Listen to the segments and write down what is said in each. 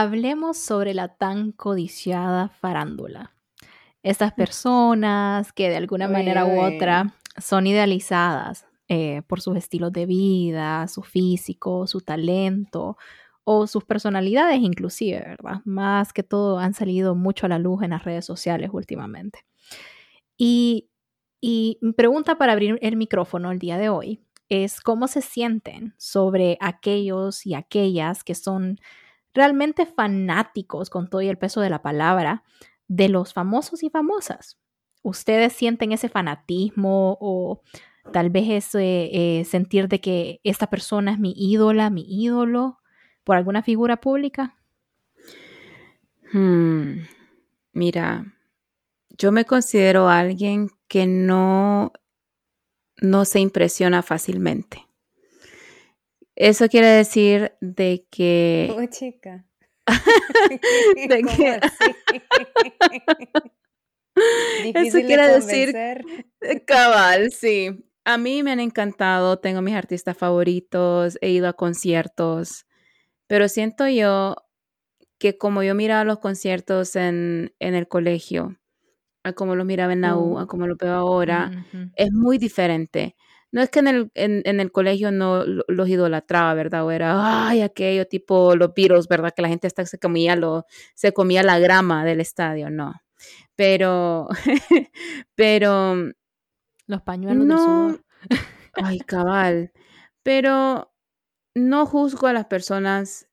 Hablemos sobre la tan codiciada farándula. Estas personas que de alguna manera u otra son idealizadas eh, por sus estilos de vida, su físico, su talento o sus personalidades inclusive, ¿verdad? Más que todo han salido mucho a la luz en las redes sociales últimamente. Y, y mi pregunta para abrir el micrófono el día de hoy es cómo se sienten sobre aquellos y aquellas que son realmente fanáticos, con todo y el peso de la palabra, de los famosos y famosas. ¿Ustedes sienten ese fanatismo o tal vez ese eh, sentir de que esta persona es mi ídola, mi ídolo, por alguna figura pública? Hmm, mira, yo me considero alguien que no, no se impresiona fácilmente. Eso quiere decir de que... Oh, chica. de que... Eso quiere decir... Cabal, sí. A mí me han encantado, tengo mis artistas favoritos, he ido a conciertos, pero siento yo que como yo miraba los conciertos en, en el colegio, a como los miraba en la U, a como lo veo ahora, es muy diferente no es que en el, en, el colegio no los idolatraba, ¿verdad? O era, ay, aquello tipo los Beatles, ¿verdad? Que la gente hasta se comía, lo, se comía la grama del estadio, no. Pero, pero... Los pañuelos no, Ay, cabal. Pero no juzgo a las personas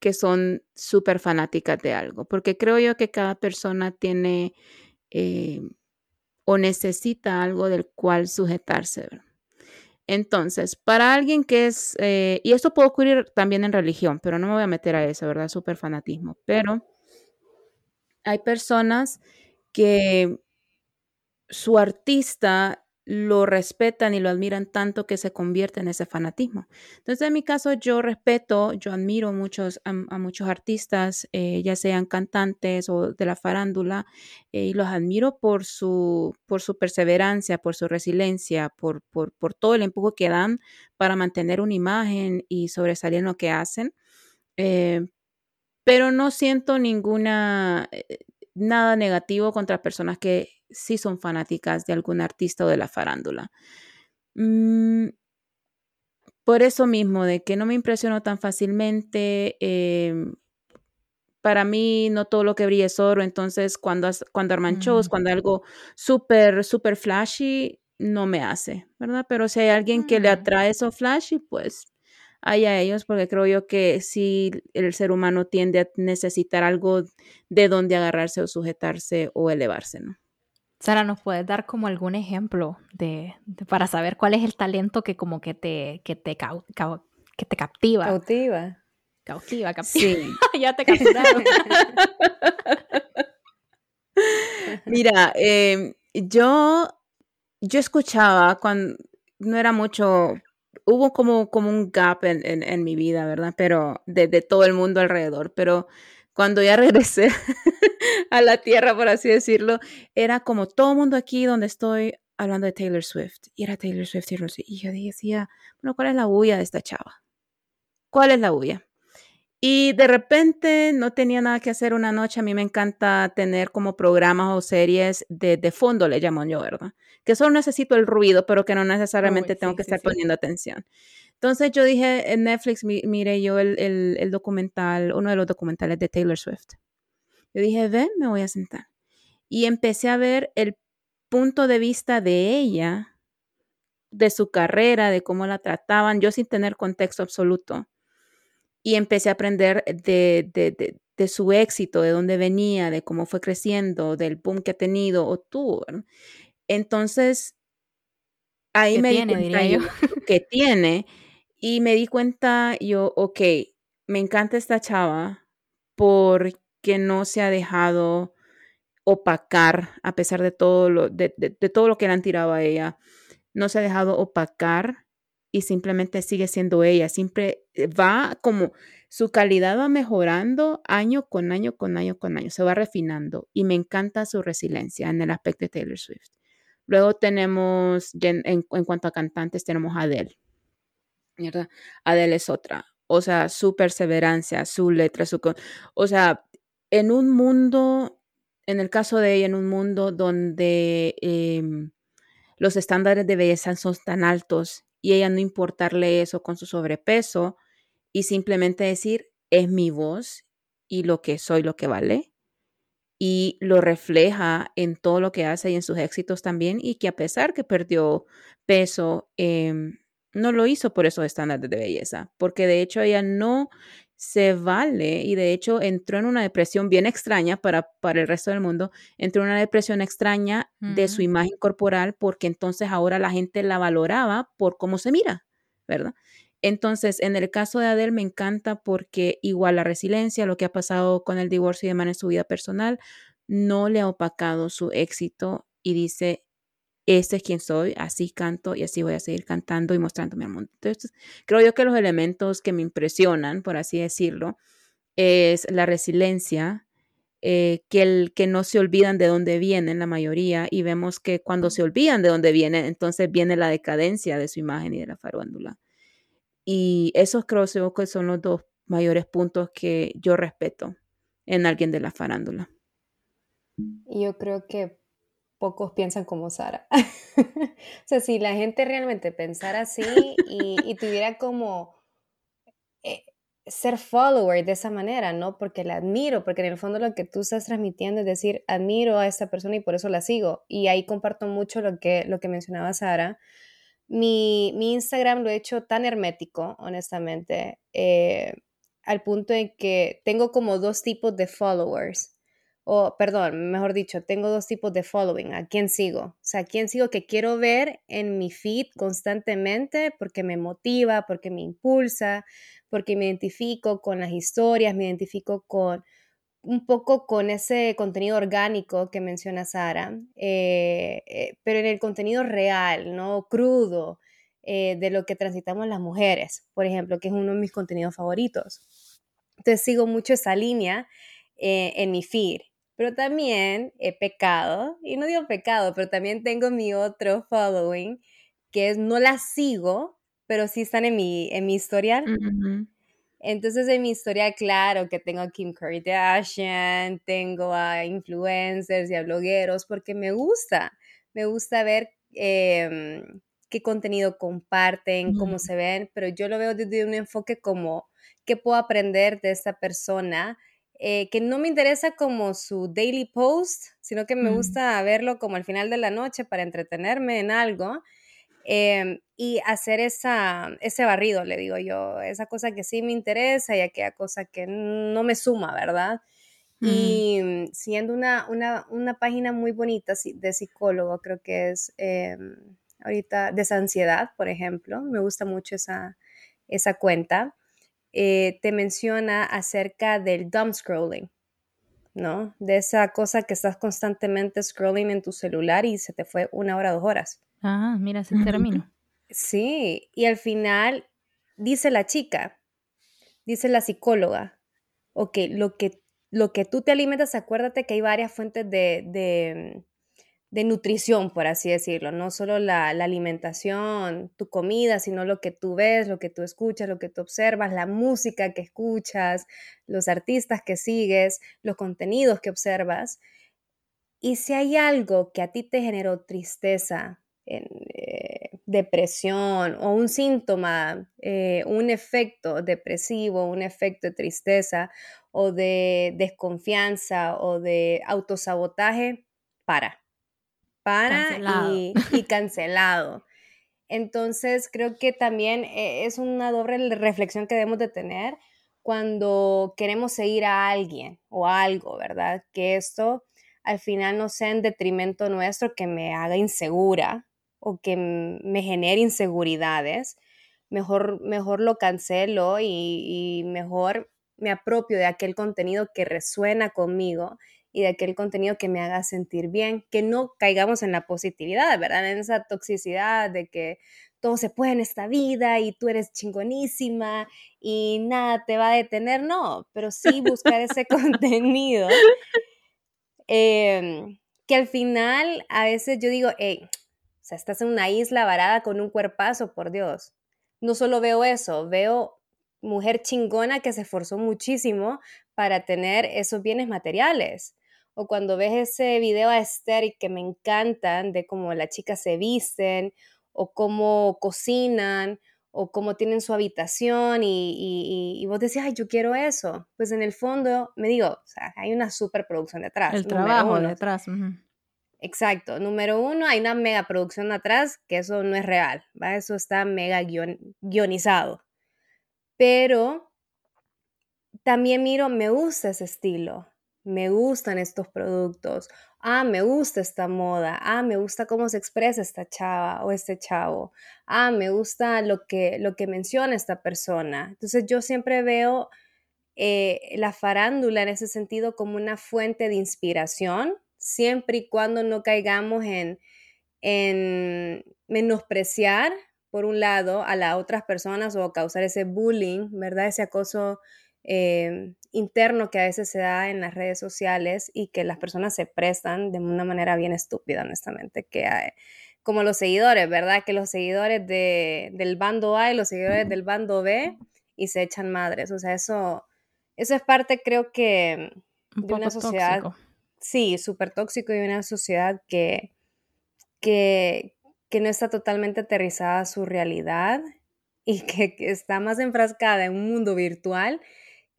que son súper fanáticas de algo, porque creo yo que cada persona tiene eh, o necesita algo del cual sujetarse. ¿verdad? Entonces, para alguien que es, eh, y esto puede ocurrir también en religión, pero no me voy a meter a eso, ¿verdad? Súper fanatismo, pero hay personas que su artista lo respetan y lo admiran tanto que se convierte en ese fanatismo. Entonces, en mi caso, yo respeto, yo admiro muchos, a, muchos artistas, eh, ya sean cantantes o de la farándula, eh, y los admiro por su, por su perseverancia, por su resiliencia, por, por, por todo el empuje que dan para mantener una imagen y sobresalir en lo que hacen. Eh, pero no siento ninguna, nada negativo contra personas que sí son fanáticas de algún artista o de la farándula. Mm, por eso mismo, de que no me impresionó tan fácilmente. Em, para mí no todo lo que brilla es oro, entonces cuando, cuando arman shows, mm. cuando algo súper, súper flashy, no me hace, ¿verdad? Pero si hay alguien que le mm. atrae eso flashy, pues hay a ellos, porque creo yo que si el ser humano tiende a necesitar algo de donde agarrarse o sujetarse o elevarse, ¿no? Sara, ¿nos puedes dar como algún ejemplo de, para saber cuál es el talento que como que te, que te, que te captiva? Cautiva. Cautiva, captiva. Sí. ya te capturaron. Mira, em, yo, yo escuchaba cuando no era mucho, hubo como, como un gap en, en, mi vida, ¿verdad? Pero de, de todo el mundo alrededor, pero cuando ya regresé a la tierra, por así decirlo, era como todo el mundo aquí donde estoy hablando de Taylor Swift. Y era Taylor Swift y yo decía, bueno, ¿cuál es la bulla de esta chava? ¿Cuál es la bulla? Y de repente no tenía nada que hacer una noche. A mí me encanta tener como programas o series de, de fondo, le llamo yo, ¿verdad? Que solo necesito el ruido, pero que no necesariamente tengo que estar poniendo atención. Entonces yo dije en Netflix, mire yo el, documental, uno de los documentales de Taylor Swift. Yo dije, ven, me voy a sentar. Y empecé a ver el punto de vista de ella, de su carrera, de cómo la trataban, yo sin tener contexto absoluto. Y empecé a aprender de, de, su éxito, de dónde venía, de cómo fue creciendo, del boom que ha tenido o tuvo. Entonces, ahí me tiene, di que tiene y me di cuenta yo, ok, me encanta esta chava porque no se ha dejado opacar, a pesar de todo lo, de, todo lo que le han tirado a ella, no se ha dejado opacar y simplemente sigue siendo ella, siempre eh, va como su calidad va mejorando año con año, con año, con año, se va refinando y me encanta su resiliencia en el aspecto de Taylor Swift. Luego tenemos, en, cuanto a cantantes, tenemos Adele. ¿Verdad? Adele es otra. O sea, su perseverancia, su letra, su... O sea, en un mundo, en el caso de ella, en un mundo donde em, los estándares de belleza son tan altos y ella no importarle eso con su sobrepeso y simplemente decir, es mi voz y lo que soy, lo que vale. Y lo refleja en todo lo que hace y en sus éxitos también. Y que a pesar que perdió peso, em, no lo hizo por esos estándares de belleza, porque de hecho ella no se vale y de hecho entró en una depresión bien extraña para, para el resto del mundo, entró en una depresión extraña de su imagen corporal porque entonces ahora la gente la valoraba por cómo se mira, ¿verdad? Entonces, en el caso de Adele me encanta porque igual la resiliencia, lo que ha pasado con el divorcio y demás en su vida personal, no le ha opacado su éxito y dice, este es quien soy, así canto y así voy a seguir cantando y mostrándome al mundo. Entonces, creo yo que los elementos que me impresionan, por así decirlo, es la resiliencia, eh, que, el, que no se olvidan de dónde vienen la mayoría y vemos que cuando se olvidan de dónde vienen, entonces viene la decadencia de su imagen y de la farándula. Y esos creo que son los dos mayores puntos que yo respeto en alguien de la farándula. Yo creo que pocos piensan como Sara. o sea, si la gente realmente pensara así y, tuviera como eh, ser follower de esa manera, ¿no? Porque la admiro, porque en el fondo lo que tú estás transmitiendo es decir, admiro a esta persona y por eso la sigo. Y ahí comparto mucho lo que, lo que mencionaba Sara. Mi, mi Instagram lo he hecho tan hermético, honestamente, eh, al punto en que tengo como dos tipos de followers o perdón, mejor dicho, tengo dos tipos de following, a quién sigo, o sea, a quién sigo que quiero ver en mi feed constantemente porque me motiva, porque me impulsa, porque me identifico con las historias, me identifico con un poco con ese contenido orgánico que menciona Sara, eh, eh, pero en el contenido real, ¿no? Crudo, eh, de lo que transitamos las mujeres, por ejemplo, que es uno de mis contenidos favoritos. Entonces sigo mucho esa línea en mi feed pero también he pecado, y no digo pecado, pero también tengo mi otro following, que es no las sigo, pero sí están en mi, en mi historial. Entonces, en mi historial, claro que tengo a Kim Kardashian, tengo a influencers y a blogueros, porque me gusta, me gusta ver em, qué contenido comparten, cómo se ven, pero yo lo veo desde un enfoque como, ¿qué puedo aprender de esta persona? Eh, que no me interesa como su daily post, sino que me gusta verlo como al final de la noche para entretenerme en algo em, y hacer esa, ese barrido, le digo yo, esa cosa que sí me interesa y aquella cosa que no me suma, ¿verdad? Y mm, siendo una, una, una, página muy bonita de psicólogo, creo que es em, ahorita ansiedad, por ejemplo, me gusta mucho esa, esa cuenta. Eh, te menciona acerca del dumb scrolling, ¿no? De esa cosa que estás constantemente scrolling en tu celular y se te fue una hora, dos horas. Ah, mira ese término. Sí, y al final dice la chica, dice la psicóloga, ok, lo que, lo que tú te alimentas, acuérdate que hay varias fuentes de, de nutrición, por así decirlo, no solo la, alimentación, tu comida, sino lo que tú ves, lo que tú escuchas, lo que tú observas, la música que escuchas, los artistas que sigues, los contenidos que observas. Y si hay algo que a ti te generó tristeza, eh, depresión o un síntoma, eh, un efecto depresivo, un efecto de tristeza o de desconfianza o de autosabotaje, para para Y, cancelado. Entonces, creo que también eh, es una doble reflexión que debemos de tener cuando queremos seguir a alguien o algo, ¿verdad? Que esto al final no sea en detrimento nuestro, que me haga insegura o que me genere inseguridades. Mejor, mejor lo cancelo y, y mejor me apropio de aquel contenido que resuena conmigo y de aquel contenido que me haga sentir bien, que no caigamos en la positividad, ¿verdad? En esa toxicidad de que todo se puede en esta vida y tú eres chingonísima y nada te va a detener, no, pero sí buscar ese contenido. Em, que al final a veces yo digo, hey, o sea, estás en una isla varada con un cuerpazo, por Dios. No solo veo eso, veo mujer chingona que se esforzó muchísimo para tener esos bienes materiales o cuando ves ese video a Esther que me encantan de cómo las chicas se visten o cómo cocinan o cómo tienen su habitación y, vos decís, ay, yo quiero eso. Pues en el fondo, me digo, o sea, hay una superproducción detrás. El trabajo detrás. Exacto. Número uno, hay una mega producción atrás, que eso no es real, ¿va? Eso está mega guionizado. Pero también miro, me gusta ese estilo me gustan estos productos, ah, me gusta esta moda, ah, me gusta cómo se expresa esta chava o este chavo, ah, me gusta lo que, lo que menciona esta persona. Entonces yo siempre veo eh, la farándula en ese sentido como una fuente de inspiración, siempre y cuando no caigamos en, en menospreciar, por un lado, a las otras personas o causar ese bullying, ¿verdad? Ese acoso Em, interno que a veces se da en las redes sociales y que las personas se prestan de una manera bien estúpida, honestamente, que como los seguidores, ¿verdad? Que los seguidores de, del bando A y los seguidores del bando B y se echan madres. O sea, eso, eso es parte, creo que, de una sociedad. Sí, súper tóxico y una sociedad que, que, que no está totalmente aterrizada a su realidad y que, que está más enfrascada en un mundo virtual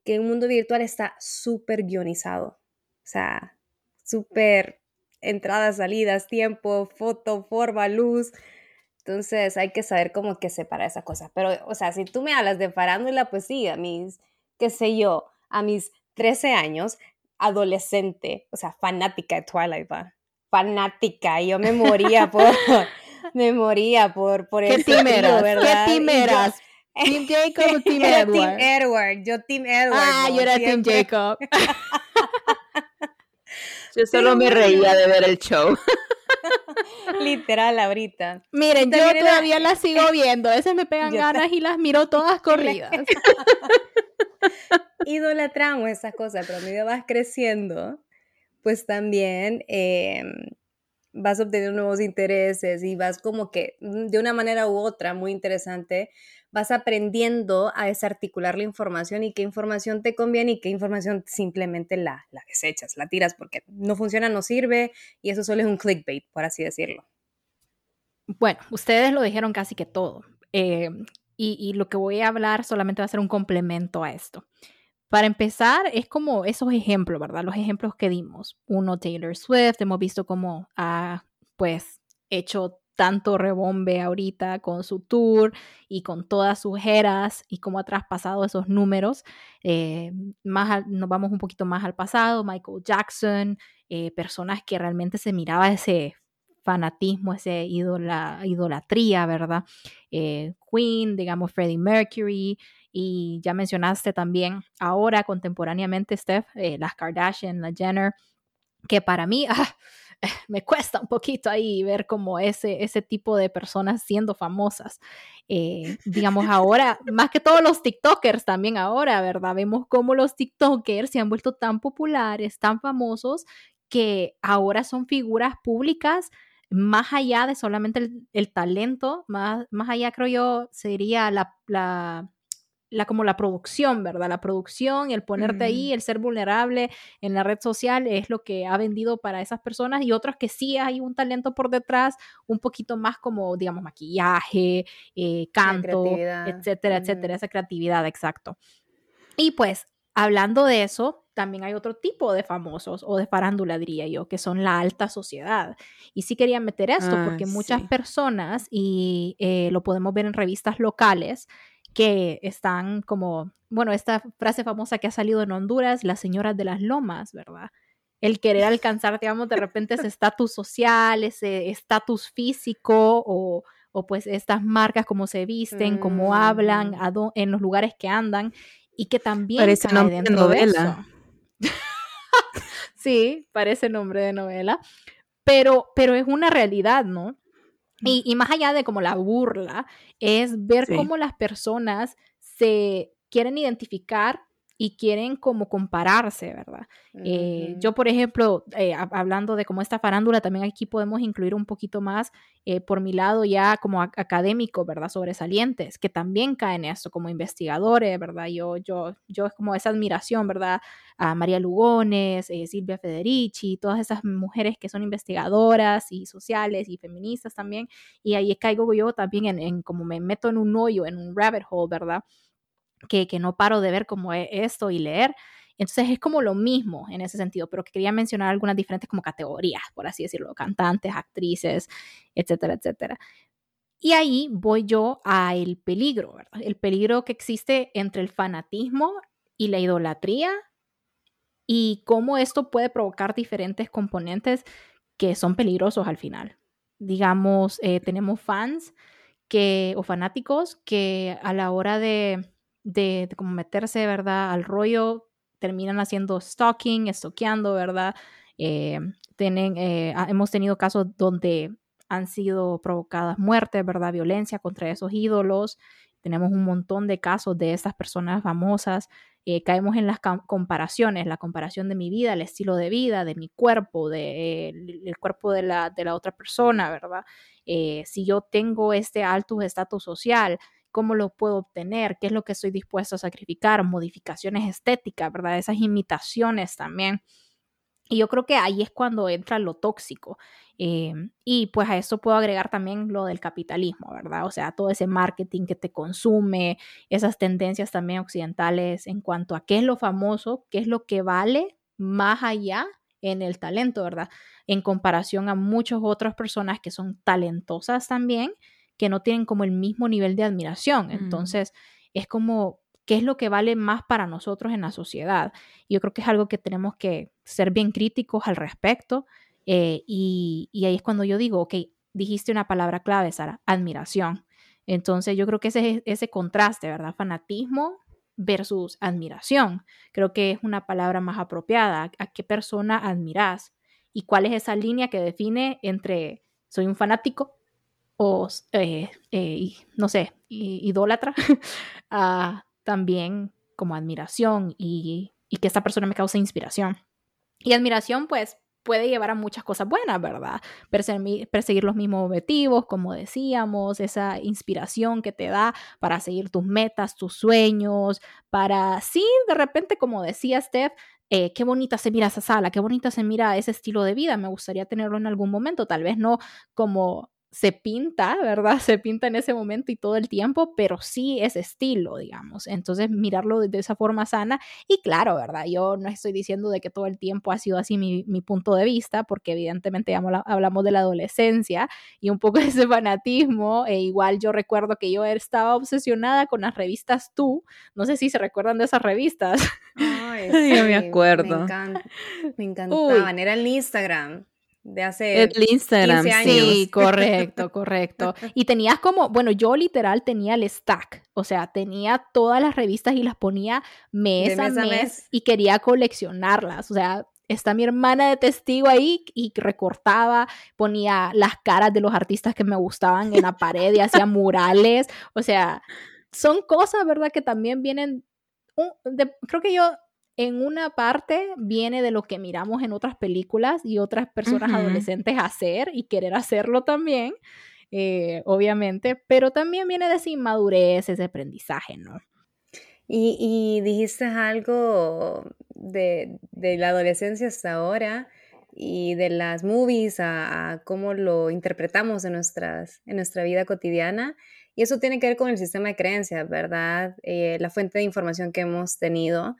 que un mundo virtual está súper guionizado. O sea, súper entradas, salidas, tiempo, foto, forma, luz. Entonces hay que saber cómo que separar esas cosas. Pero, o sea, si tú me hablas de farándula, pues sí, a mis, qué sé yo, a mis 13 años, adolescente, o sea, fanática de Twilight, ¿va? Fanática. Yo me moría por, me moría por, por ¿Qué timeras? ¿Qué timeras? ¿Team Jacob o Team Edward? Team Edward, yo Team Edward. Ah, yo era Team Jacob. yo solo me reía de ver el show. Literal, ahorita. Miren, yo todavía las sigo viendo. A veces me pegan ganas y las miro todas corridas. Idolatramos esas cosas, pero a medida vas creciendo, pues también em, vas obteniendo nuevos intereses y vas como que mm, de una manera u otra muy interesante vas aprendiendo a desarticular la información y qué información te conviene y qué información simplemente la, la desechas, la tiras porque no funciona, no sirve y eso solo es un clickbait, por así decirlo. Bueno, ustedes lo dijeron casi que todo. Eh, y, y, lo que voy a hablar solamente va a ser un complemento a esto. Para empezar, es como esos ejemplos, ¿verdad? Los ejemplos que dimos. Uno, Taylor Swift, hemos visto cómo ha, pues, hecho tanto rebombe ahorita con su tour y con todas sus eras y cómo ha traspasado esos números. Eh, más nos vamos un poquito más al pasado, Michael Jackson, eh, personas que realmente se miraba ese fanatismo, ese idolatría, ¿verdad? Eh, Queen, digamos Freddie Mercury, y ya mencionaste también ahora contemporáneamente, Steph, las Kardashian, la Jenner, que para mí, ah, me cuesta un poquito ahí ver como ese, ese tipo de personas siendo famosas. Eh, digamos, ahora, más que todos los TikTokers también ahora, ¿verdad? Vemos cómo los TikTokers se han vuelto tan populares, tan famosos, que ahora son figuras públicas más allá de solamente el, talento, más, más allá creo yo sería la, la la, como la producción, ¿verdad? La producción, el ponerte ahí, el ser vulnerable en la red social es lo que ha vendido para esas personas y otras que sí hay un talento por detrás, un poquito más como, digamos, maquillaje, eh, canto, etcétera, etcétera, esa creatividad, exacto. Y pues, hablando de eso, también hay otro tipo de famosos o de farándula, diría yo, que son la alta sociedad. Y sí quería meter esto ah, porque muchas personas, y eh, lo podemos ver en revistas locales, que están como, bueno, esta frase famosa que ha salido en Honduras, las señoras de las lomas, ¿verdad? El querer alcanzar, digamos, de repente ese estatus social, ese estatus físico o, o, pues estas marcas, como se visten, cómo hablan, mm. en los lugares que andan. y que también parece cae nombre dentro de novela. sí, parece nombre de novela, pero, pero es una realidad, ¿no? Y, más allá de como la burla, es ver cómo las personas se quieren identificar y quieren como compararse, ¿verdad? Eh, yo, por ejemplo, eh, hablando de como esta farándula, también aquí podemos incluir un poquito más eh, por mi lado ya como académico, ¿verdad? Sobresalientes, que también caen en esto como investigadores, ¿verdad? Yo, yo, yo es como esa admiración, ¿verdad? A María Lugones, Silvia Federici, todas esas mujeres que son investigadoras y sociales y feministas también, y ahí caigo yo también en, en como me meto en un hoyo, en un rabbit hole, ¿verdad? Que, no paro de ver como e, esto y leer. Entonces es como lo mismo en ese sentido, pero que quería mencionar algunas diferentes como categorías, por así decirlo, cantantes, actrices, etcétera, etcétera. Y ahí voy yo a el peligro. El peligro que existe entre el fanatismo y la idolatría y cómo esto puede provocar diferentes componentes que son peligrosos al final. Digamos, eh, tenemos fans que, o fanáticos que a la hora de de, como meterse, ¿verdad? Al rollo, terminan haciendo stalking, stalkeando, ¿verdad? Eh, tienen, eh, hemos tenido casos donde han sido provocadas muertes, ¿verdad? Violencia contra esos ídolos. Tenemos un montón de casos de estas personas famosas. Eh, caemos en las comparaciones, la comparación de mi vida, el estilo de vida, de mi cuerpo, de, cuerpo de la, de la, otra persona, ¿verdad? si yo tengo este alto estatus social, cómo lo puedo obtener, qué es lo que estoy dispuesto a sacrificar, modificaciones estéticas, ¿verdad? Esas imitaciones también. Y yo creo que ahí es cuando entra lo tóxico. Eh, y pues a eso puedo agregar también lo del capitalismo, ¿verdad? O sea, todo ese marketing que te consume, esas tendencias también occidentales en cuanto a qué es lo famoso, qué es lo que vale más allá en el talento, ¿verdad? En comparación a muchas otras personas que son talentosas también que no tienen como el mismo nivel de admiración. Mm. Entonces, es como, ¿qué es lo que vale más para nosotros en la sociedad? Yo creo que es algo que tenemos que ser bien críticos al respecto. Eh, y, ahí es cuando yo digo, ok, dijiste una palabra clave, Sara, admiración. Entonces, yo creo que ese, ese contraste, ¿verdad? Fanatismo versus admiración. Creo que es una palabra más apropiada. ¿A qué persona admiras? ¿Y cuál es esa línea que define entre soy un fanático o, eh, eh, no sé, idólatra, también como admiración y, que esta persona me causa inspiración. Y admiración, pues, puede llevar a muchas cosas buenas, ¿verdad? Perseguir, perseguir, los mismos objetivos, como decíamos, esa inspiración que te da para seguir tus metas, tus sueños, para, sí, de repente, como decía Steph, eh, qué bonita se mira esa sala, qué bonita se mira ese estilo de vida, me gustaría tenerlo en algún momento, tal vez no como se pinta, ¿verdad? Se pinta en ese momento y todo el tiempo, pero sí es estilo, digamos. Entonces, mirarlo de, esa forma sana. Y claro, ¿verdad? Yo no estoy diciendo de que todo el tiempo ha sido así mi, punto de vista, porque evidentemente ya hablamos de la adolescencia y un poco de ese fanatismo. E igual yo recuerdo que yo estaba obsesionada con las revistas Tú. No sé si se recuerdan de esas revistas. Ay, yo me acuerdo. Me, encantaban. Era el Instagram de hace el Instagram, 15 años. Sí, correcto, correcto. Y tenías como, bueno, yo literal tenía el stack, o sea, tenía todas las revistas y las ponía mes, a, mes, y quería coleccionarlas, o sea, está mi hermana de testigo ahí y recortaba, ponía las caras de los artistas que me gustaban en la pared y hacía murales, o sea, son cosas, ¿verdad? Que también vienen, creo que yo en una parte viene de lo que miramos en otras películas y otras personas adolescentes hacer y querer hacerlo también, eh, obviamente, pero también viene de esa inmadurez, ese aprendizaje, ¿no? Y, dijiste algo de, la adolescencia hasta ahora y de las movies a, cómo lo interpretamos en, nuestras, en nuestra vida cotidiana. Y eso tiene que ver con el sistema de creencias, ¿verdad? Eh, la fuente de información que hemos tenido.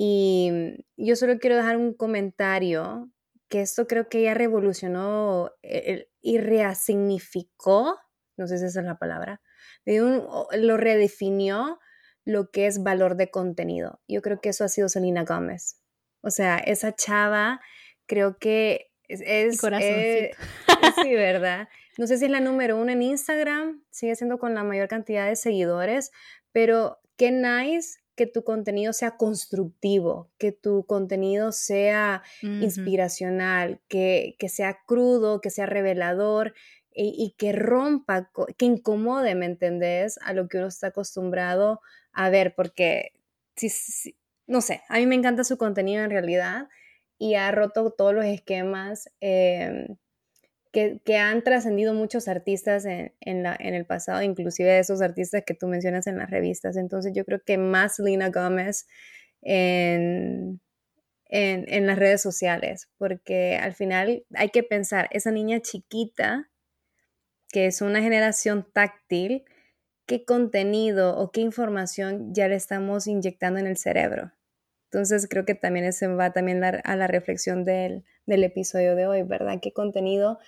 Y yo solo quiero dejar un comentario que esto creo que ya revolucionó y reasignificó, no sé si esa es la palabra, lo redefinió lo que es valor de contenido. Yo creo que eso ha sido Selena Gómez. O sea, esa chava creo que es... es eh, sí, ¿verdad? No sé si es la número uno en Instagram, sigue siendo con la mayor cantidad de seguidores, pero qué nice que tu contenido sea constructivo, que tu contenido sea inspiracional, que, sea crudo, que sea revelador y, que rompa, que incomode, ¿me entendés? A lo que uno está acostumbrado a ver, porque, no sé, a mí me encanta su contenido en realidad y ha roto todos los esquemas. Em, que, han trascendido muchos artistas en, la, en, el pasado, inclusive esos artistas que tú mencionas en las revistas. Entonces yo creo que más Lina Gómez en, en, las redes sociales, porque al final hay que pensar, esa niña chiquita, que es una generación táctil, qué contenido o qué información ya le estamos inyectando en el cerebro. Entonces creo que también eso va también a la reflexión del, del episodio de hoy, ¿verdad? ¿Qué contenido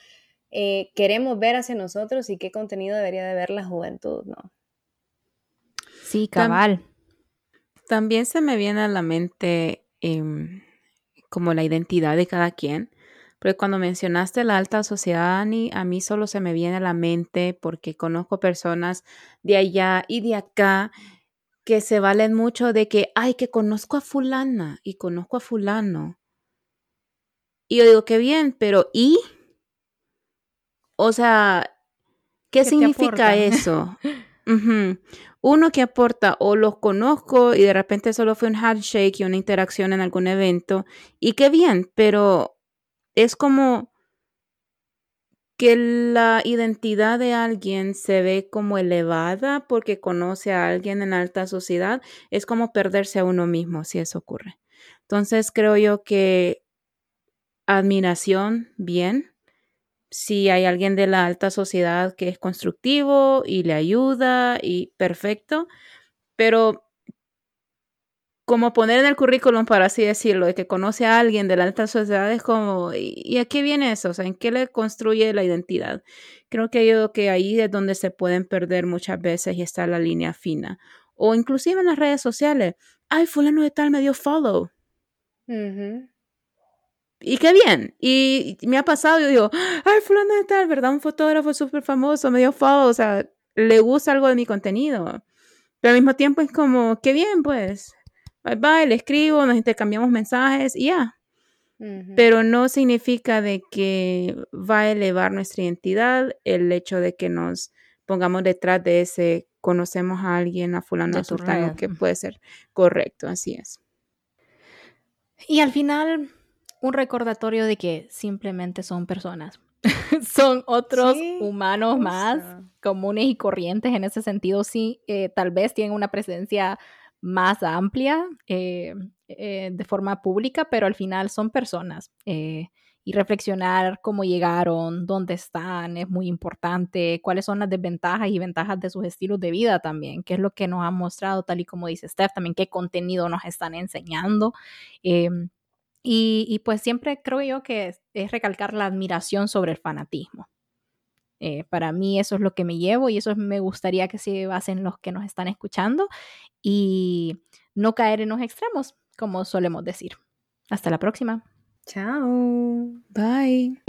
eh, queremos ver hacia nosotros y qué contenido debería de ver la juventud, ¿no? Sí, cabal. también se me viene a la mente em, como la identidad de cada quien. Porque cuando mencionaste la alta sociedad, Ani, a mí solo se me viene a la mente porque conozco personas de allá y de acá que se valen mucho de que, ay, que conozco a fulana y conozco a fulano. Y yo digo, qué bien, pero ¿y? O sea, ¿qué, significa eso? Uno que aporta o los conozco y de repente solo fue un handshake y una interacción en algún evento y qué bien, pero es como que la identidad de alguien se ve como elevada porque conoce a alguien en alta sociedad, es como perderse a uno mismo si eso ocurre. Entonces creo yo que admiración, bien, si hay alguien de la alta sociedad que es constructivo y le ayuda y perfecto, pero como poner en el currículum, para así decirlo, de que conoce a alguien de la alta sociedad es como, ¿y a qué viene eso? O sea, ¿en qué le construye la identidad? Creo que yo que ahí es donde se pueden perder muchas veces y está la línea fina. O inclusive en las redes sociales, ay, fulano de tal me dio follow y qué bien. Y me ha pasado, yo digo, ay, fulano de tal, ¿verdad? Un fotógrafo súper famoso, medio follow, o sea, le gusta algo de mi contenido. Pero al mismo tiempo es como, qué bien, pues. Bye bye, le escribo, nos intercambiamos mensajes y ya. Pero no significa de que va a elevar nuestra identidad el hecho de que nos pongamos detrás de ese conocemos a alguien, a fulano, a sultano, que puede ser correcto, así es. Y al final, un recordatorio de que simplemente son personas. son otros humanos más comunes y corrientes en ese sentido, sí, eh, tal vez tienen una presencia más amplia eh, eh, de forma pública, pero al final son personas. y reflexionar cómo llegaron, dónde están, es muy importante, cuáles son las desventajas y ventajas de sus estilos de vida también, qué es lo que nos han mostrado, tal y como dice Steph, también qué contenido nos están enseñando. Em, y, pues siempre creo yo que es, recalcar la admiración sobre el fanatismo. Eh, para mí eso es lo que me llevo y eso me gustaría que se basen los que nos están escuchando y no caer en los extremos, como solemos decir. Hasta la próxima. Chao. Bye.